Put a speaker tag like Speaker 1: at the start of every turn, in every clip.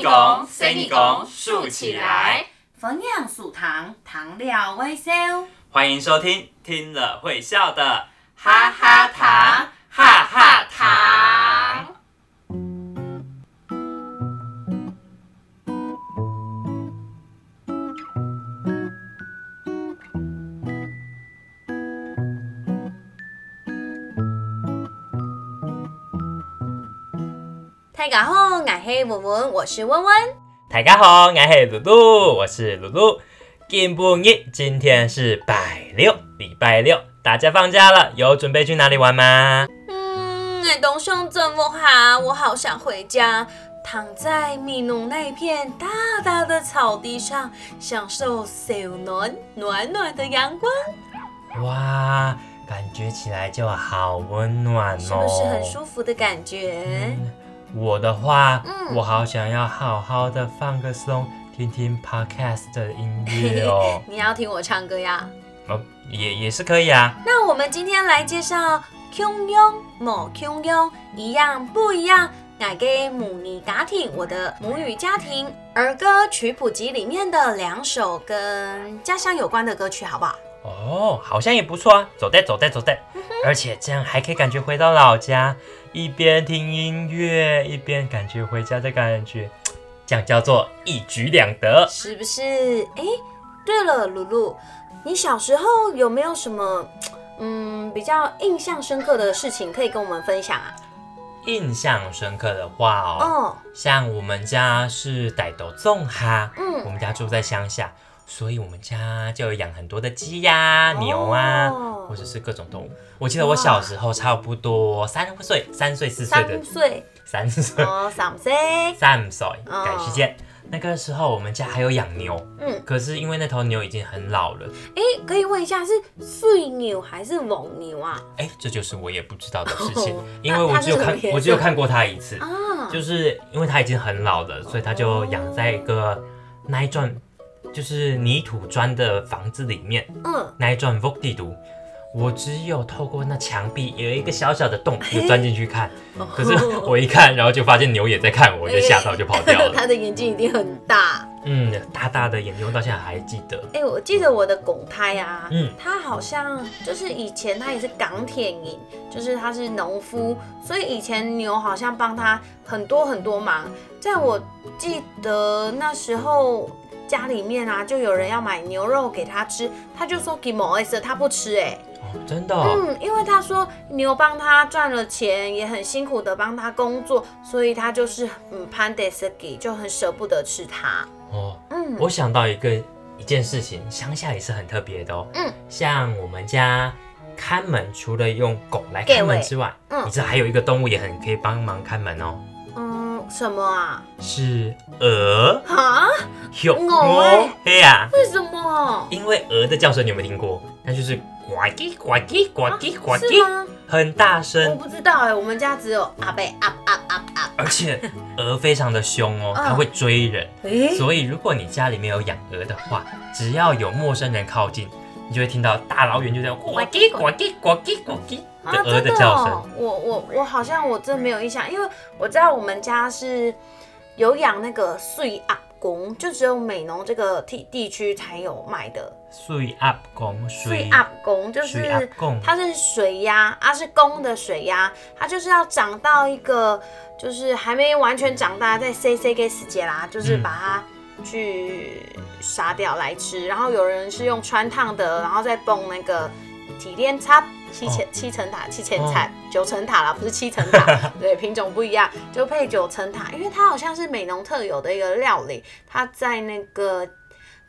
Speaker 1: 你讲，随你讲，竖起来。
Speaker 2: 分享素糖，糖料微笑。
Speaker 1: 欢迎收听，听了会笑的哈哈糖，哈哈糖。
Speaker 2: 大家好，我是文文，我是温温。
Speaker 1: 大家好，我是露露，我是露露。今日今天是拜六，礼拜六，大家放假了，有准备去哪里玩吗？
Speaker 2: 嗯，东兄怎么好？我好想回家，躺在米农那一片大大的草地上，享受小暖暖暖的阳光。
Speaker 1: 哇，感觉起来就好温暖哦，是
Speaker 2: 不是很舒服的感觉？
Speaker 1: 我的话，我好想要好好的放个松，听听 podcast 的音乐哦。
Speaker 2: 你要听我唱歌呀？
Speaker 1: 哦，也也是可以啊。
Speaker 2: 那我们今天来介绍 Q 用某 Q 用一样不一样？改给母尼家庭，我的母语家庭儿歌曲谱集里面的两首跟家乡有关的歌曲，好不好？
Speaker 1: 哦，好像也不错啊。走带，走带，走的。而且这样还可以感觉回到老家。一边听音乐，一边感觉回家的感觉，这样叫做一举两得，
Speaker 2: 是不是？哎，对了，露露，你小时候有没有什么 嗯比较印象深刻的事情可以跟我们分享啊？
Speaker 1: 印象深刻的话哦，像我们家是傣斗纵哈，嗯，我们家住在乡下。所以，我们家就有养很多的鸡呀、牛啊，或者是各种动物。我记得我小时候差不多三岁、三岁、四岁的
Speaker 2: 三岁、
Speaker 1: 三岁、
Speaker 2: 三岁、
Speaker 1: 三岁，赶时间。那个时候，我们家还有养牛，嗯，可是因为那头牛已经很老了。
Speaker 2: 哎，可以问一下，是碎牛还是蒙牛啊？
Speaker 1: 哎，这就是我也不知道的事情，因为我只有看，我只有看过它一次啊。就是因为它已经很老了，所以它就养在一个那一幢。就是泥土砖的房子里面，嗯，那一幢 Vogue 地图，我只有透过那墙壁有一个小小的洞，就钻进去看。可是我一看，然后就发现牛也在看我，我就吓到就跑掉了。
Speaker 2: 他的眼睛一定很大，
Speaker 1: 嗯，大大的眼睛，我到现在还记得。
Speaker 2: 哎，我记得我的拱胎啊，嗯，他好像就是以前他也是港铁营，就是他是农夫，所以以前牛好像帮他很多很多忙。在我记得那时候。家里面啊，就有人要买牛肉给他吃，他就说给某 S，他不吃哎，
Speaker 1: 真的，
Speaker 2: 嗯，因为他说牛帮他赚了钱，也很辛苦的帮他工作，所以他就是嗯潘德斯给就很舍不得吃它。哦，
Speaker 1: 嗯，我想到一个一件事情，乡下也是很特别的哦，嗯，像我们家看门，除了用狗来看门之外，嗯，你知道还有一个动物也很可以帮忙看门哦。
Speaker 2: 嗯什么啊？
Speaker 1: 是鹅啊？
Speaker 2: 有鹅？
Speaker 1: 对呀。
Speaker 2: 为什么？
Speaker 1: 因为鹅的叫声你有没有听过？那就是呱唧呱唧呱唧呱
Speaker 2: 唧，
Speaker 1: 很大声。
Speaker 2: 我不知道哎，我们家只有阿贝啊啊啊啊。
Speaker 1: 而且鹅非常的凶哦，它会追人。所以如果你家里面有养鹅的话，只要有陌生人靠近，你就会听到大老远就这样呱唧呱唧呱唧呱唧。的鹅的叫声，
Speaker 2: 我我我好像我真没有印象，因为我知道我们家是有养那个碎鸭公，就只有美浓这个地地区才有卖的
Speaker 1: 水鸭公。
Speaker 2: 水鸭公就是它是水鸭，它是公的水鸭，它就是要长到一个就是还没完全长大，在 C C 给死结啦，就是把它去杀掉来吃。然后有人是用穿烫的，然后再蹦那个体炼叉。七千七层塔，七千菜，九层塔啦，不是七层塔，对，品种不一样，就配九层塔，因为它好像是美农特有的一个料理，它在那个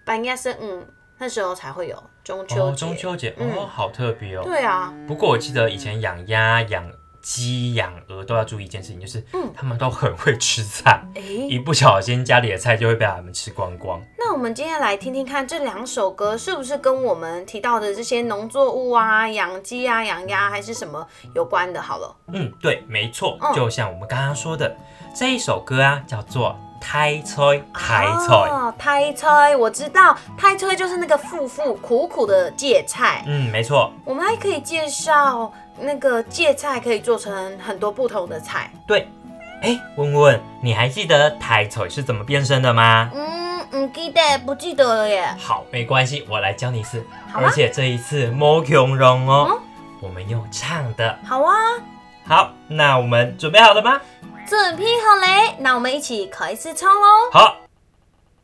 Speaker 2: 半夜是嗯那时候才会有中秋
Speaker 1: 中秋节哦，好特别哦。
Speaker 2: 对啊，
Speaker 1: 不过我记得以前养鸭养。鸡养鹅都要注意一件事情，就是嗯，他们都很会吃菜，一不小心家里的菜就会被他们吃光光。
Speaker 2: 那我们今天来听听看，这两首歌是不是跟我们提到的这些农作物啊、养鸡啊、养鸭还是什么有关的？好了，
Speaker 1: 嗯，对，没错，就像我们刚刚说的这一首歌啊，叫做。胎菜，胎菜，
Speaker 2: 胎菜，我知道，胎菜就是那个富富苦苦的芥菜。
Speaker 1: 嗯，没错。
Speaker 2: 我们还可以介绍那个芥菜可以做成很多不同的菜。
Speaker 1: 对，
Speaker 3: 哎，问问你还记得太菜是怎么变身的吗？
Speaker 2: 嗯，不记得，不记得了耶。
Speaker 3: 好，没关系，我来教你一次。而且这一次莫强容哦，我们用唱的。
Speaker 2: 好啊。
Speaker 3: 好，那我们准备好了吗？
Speaker 2: 准备好嘞，那我们一起开始唱喽。
Speaker 3: 好。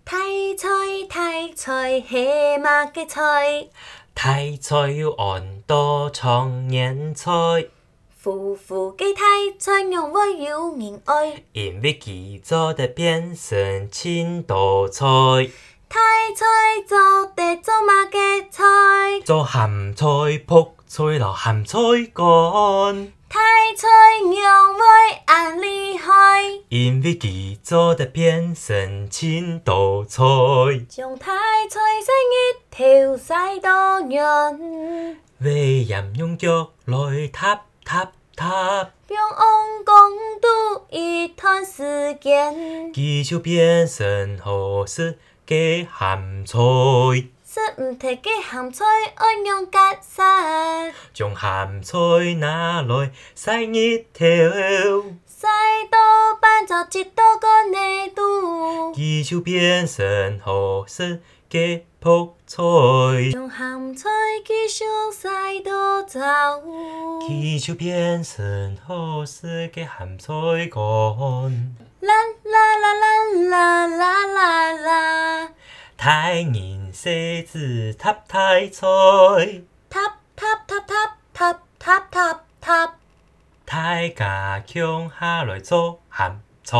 Speaker 2: 太菜太菜，黑马嘅菜。
Speaker 3: 太菜要按多长年菜。
Speaker 2: 夫妇嘅太菜让我有人爱。
Speaker 3: 因为佢做得变成青豆菜。
Speaker 2: 太菜做得做乜嘅菜？
Speaker 3: 做咸菜扑菜落咸菜干。
Speaker 2: 太菜让我安厉害，
Speaker 3: 因为佢做得变成青豆菜。
Speaker 2: 将太菜生一条晒到人，
Speaker 3: 为人用脚来踏踏踏，
Speaker 2: 用红公度一段时间，
Speaker 3: 佢就变成好食嘅咸菜。
Speaker 2: 食唔提嘅咸菜爱用隔沙，
Speaker 3: 将咸菜拿来洗一条，
Speaker 2: 洗到半就接到个内度，
Speaker 3: 佢就变成好食嘅泡菜。
Speaker 2: 将咸菜继续洗到走，
Speaker 3: 佢就变成好食嘅咸菜干。
Speaker 2: 啦啦啦啦啦啦啦啦。
Speaker 3: 太人西子塔太菜，
Speaker 2: 塔塔塔塔塔塔塔塔，
Speaker 3: 太家乡下来做咸菜。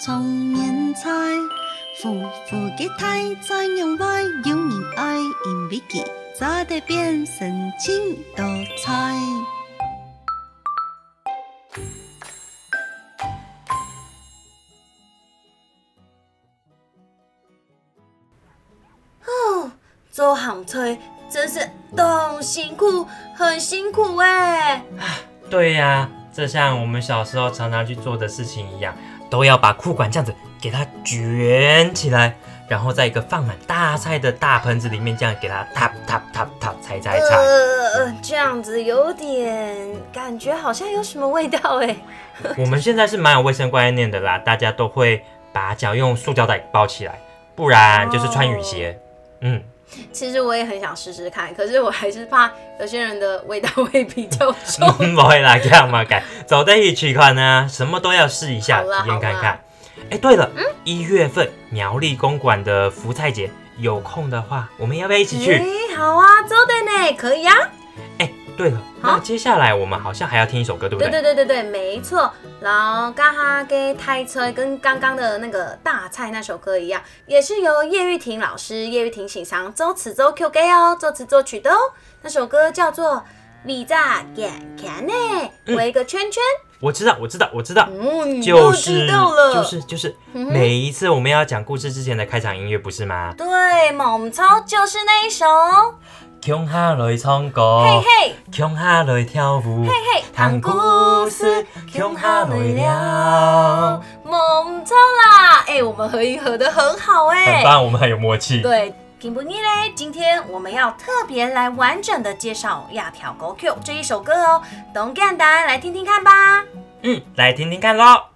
Speaker 3: 到葱年菜。富富嘅太在用爱，有人爱，因为佢早得变成青豆菜。
Speaker 2: 哦，做行菜真是都辛苦，很辛苦哎。
Speaker 1: 对呀，这像我们小时候常常去做的事情一样，都要把裤管这样子。给它卷起来，然后在一个放满大菜的大盆子里面，这样给它 tap tap tap tap 踩踩踩。
Speaker 2: 呃，这样子有点感觉好像有什么味道哎。
Speaker 1: 我们现在是蛮有卫生观念的啦，大家都会把脚用塑胶袋包起来，不然就是穿雨鞋。嗯，
Speaker 2: 其实我也很想试试看，可是我还是怕有些人的味道会比较重。
Speaker 1: 不会啦，这样嘛，改走在一起看呢，什么都要试一下，体验看看。哎，对了，一月份苗栗公馆的福菜节，有空的话，我们要不要一起去？
Speaker 2: 哎，好啊，走的呢，可以啊。
Speaker 1: 哎，对了，那接下来我们好像还要听一首歌，对不对？
Speaker 2: 对对对对对，没错。然后刚哈给开车跟刚刚的那个大菜那首歌一样，也是由叶玉婷老师、叶玉婷欣赏周词周 Q 给哦，作词作曲的哦。那首歌叫做《你在眼看呢》，围个圈圈。
Speaker 1: 我知道，我知道，我知道，就是就是就是每一次我们要讲故事之前的开场音乐，不是吗？
Speaker 2: 对，猛超就是那一首。
Speaker 1: 琼哈来唱歌，嘿嘿，琼哈来跳舞，嘿嘿，唱故事，琼哈来聊，
Speaker 2: 梦错啦！哎、我们合音合的很好哎、欸，
Speaker 1: 很棒，我们很有默契。
Speaker 2: 对，听不腻嘞。今天我们要特别来完整的介绍《亚条狗 Q》这一首歌哦，懂干单来听听看吧。
Speaker 1: 嗯，来听听看喽。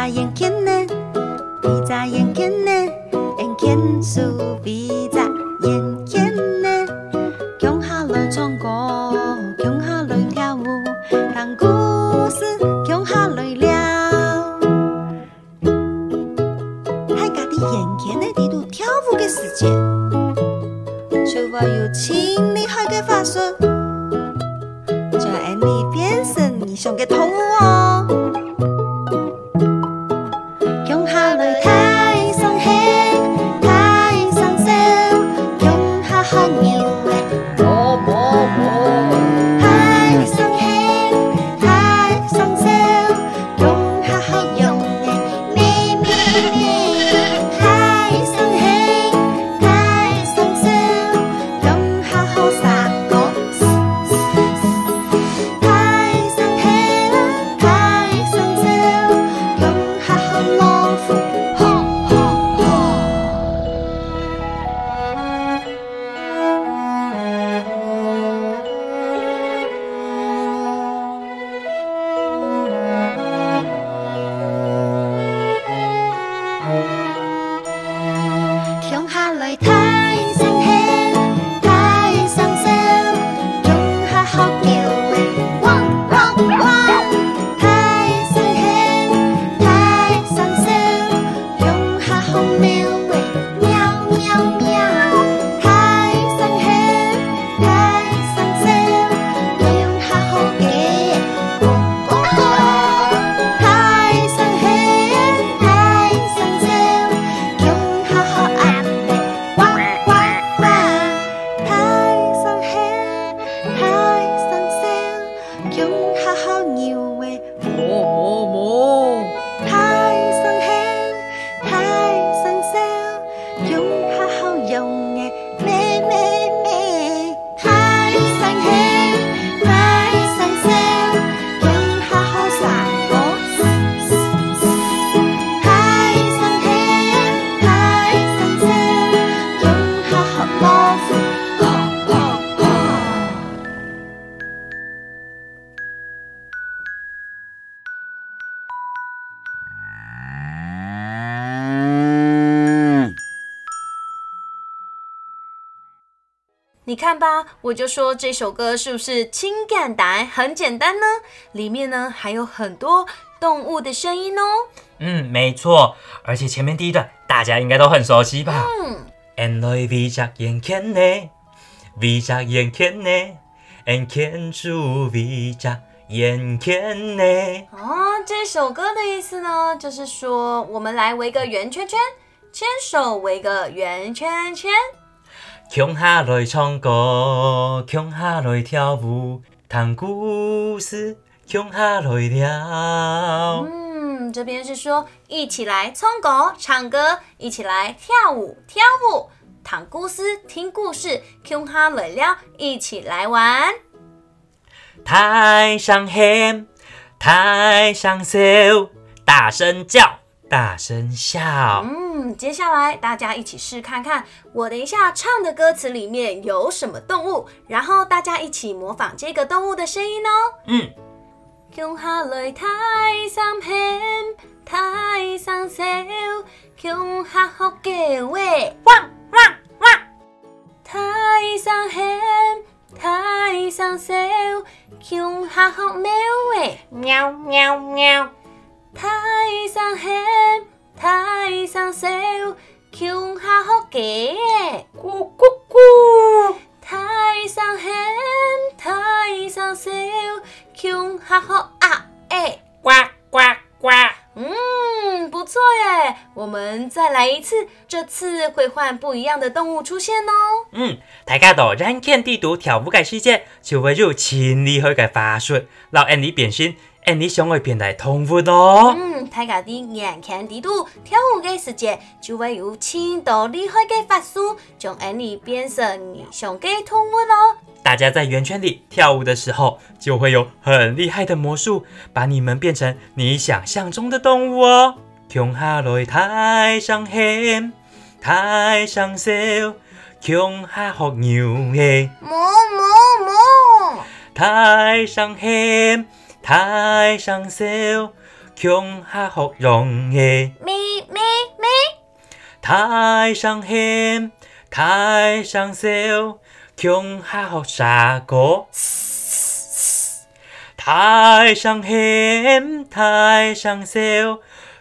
Speaker 3: 在眼前呢，你在眼前呢，眼前树比在眼前呢，穷下来唱歌，穷下来跳舞，讲故事，穷下来了。喺家己眼前的地度跳舞的世界，就话有请厉害的法术，叫你变成你想的动物哦。
Speaker 2: 看吧，我就说这首歌是不是情感答案很简单呢？里面呢还有很多动物的声音哦。
Speaker 1: 嗯，没错，而且前面第一段大家应该都很熟悉吧？嗯。And I can ne, wish I can ne, and can to wish I can ne。
Speaker 2: 哦，这首歌的意思呢，就是说我们来围个圆圈圈，牵手围个圆圈圈。
Speaker 1: 穷下来唱歌，穷下来跳舞，谈故事，穷下来了。
Speaker 2: 嗯，这边是说一起来唱歌，唱歌，一起来跳舞，跳舞，谈故事，听故事，穷下来了，一起来玩。
Speaker 1: 台上喊，台上笑，大声叫。大声笑。
Speaker 2: 嗯，接下来大家一起试看看，我等一下唱的歌词里面有什么动物，然后大家一起模仿这个动物的声音哦。
Speaker 1: 嗯。
Speaker 2: 穷下来台上喊，台上笑，穷下好汪汪汪。台上喊，台上笑，穷下好喵喂，喵喵喵。台上喊，台上笑，穷下好假，咕咕咕。太上喊，台上笑，穷下好啊诶，呱呱呱。嗯，不错耶，我们再来一次，这次会换不一样的动物出现哦。
Speaker 1: 嗯，大家到软件地图跳舞嘅世界，就会有千里去嘅法术，让安妮变身。哎，你想会变来动物咯？
Speaker 2: 嗯，大家的眼看地图跳舞的世界，就会有千多厉害的法术，将安妮变成你想嘅动物咯。
Speaker 1: 大家在圆圈里跳舞的时候，就会有很厉害的魔术，把你们变成你想象中的动物哦。穷下来台上喊，台上笑，穷下学牛诶，
Speaker 2: 么么么，
Speaker 1: 台上喊。台上笑，穷下学容易。
Speaker 2: 咪咪咪。
Speaker 1: 台上喊，台上笑，穷下学傻歌。台上喊，台上笑，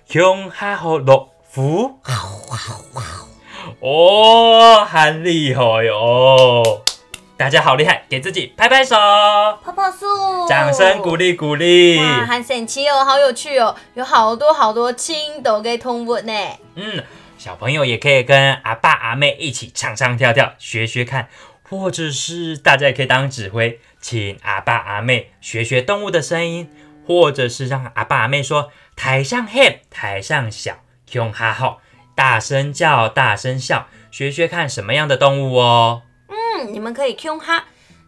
Speaker 1: 穷下学乐福。哦，很厉害哦！大家好厉害，给自己拍拍手，
Speaker 2: 泡泡树，
Speaker 1: 掌声鼓励鼓励。
Speaker 2: 哇，很神奇哦，好有趣哦，有好多好多青豆给通物呢。
Speaker 1: 嗯，小朋友也可以跟阿爸阿妹一起唱唱跳跳，学学看，或者是大家也可以当指挥，请阿爸阿妹学学动物的声音，或者是让阿爸阿妹说台上喊，台上小，用哈好，大声叫，大声笑，学学看什么样的动物哦。
Speaker 2: 嗯，你们可以 Q 哈，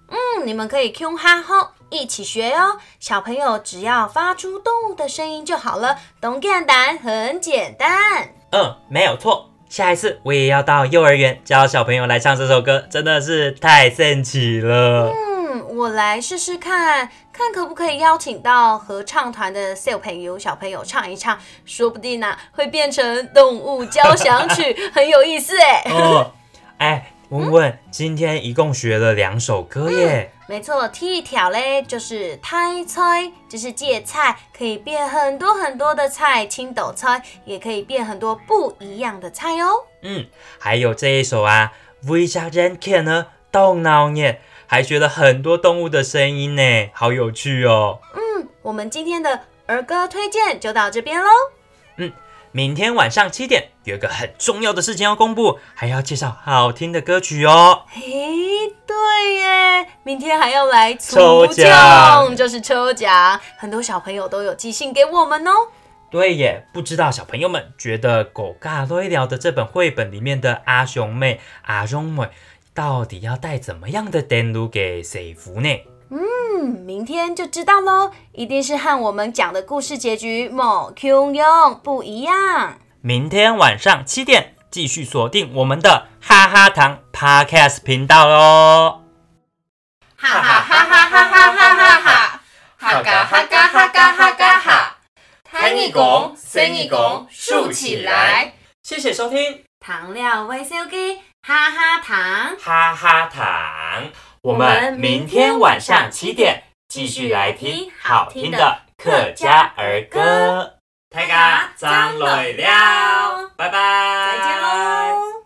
Speaker 2: 嗯，你们可以 Q 哈吼，一起学哦。小朋友只要发出动物的声音就好了，懂简单，很简单。
Speaker 1: 嗯，没有错。下一次我也要到幼儿园教小朋友来唱这首歌，真的是太神奇了。
Speaker 2: 嗯，我来试试看看可不可以邀请到合唱团的小朋友小朋友唱一唱，说不定呢会变成动物交响曲，很有意思哎。
Speaker 1: 哦，哎。问问，今天一共学了两首歌耶。
Speaker 2: 没错，第一条嘞就是太菜，就是芥菜，可以变很多很多的菜，青豆菜也可以变很多不一样的菜哦。
Speaker 1: 嗯，还有这一首啊，，V 加 Ren Can 呢？动脑耶，还学了很多动物的声音呢，好有趣哦。
Speaker 2: 嗯，我们今天的儿歌推荐就到这边喽。
Speaker 1: 嗯。明天晚上七点有一个很重要的事情要公布，还要介绍好听的歌曲哦。
Speaker 2: 嘿，对耶，明天还要来抽奖，就是抽奖，很多小朋友都有寄信给我们哦。
Speaker 1: 对耶，不知道小朋友们觉得《狗尬瑞聊》的这本绘本里面的阿雄妹、阿雄妹，到底要带怎么样的电路给谁服呢？
Speaker 2: 嗯，明天就知道喽，一定是和我们讲的故事结局某 Q 用不一样。
Speaker 1: 明天晚上七点继续锁定我们的哈哈糖 Podcast 频道喽！
Speaker 2: 哈哈哈哈哈哈哈哈哈哈！哈嘎哈嘎哈嘎哈嘎哈！抬你弓，伸你弓，竖起来！
Speaker 1: 谢谢收听，
Speaker 2: 糖料维修机，
Speaker 3: 哈哈糖，
Speaker 1: 哈哈糖。我们明天晚上七点继续来听好听的客家儿歌。泰嘎张磊了拜拜。
Speaker 3: 再见喽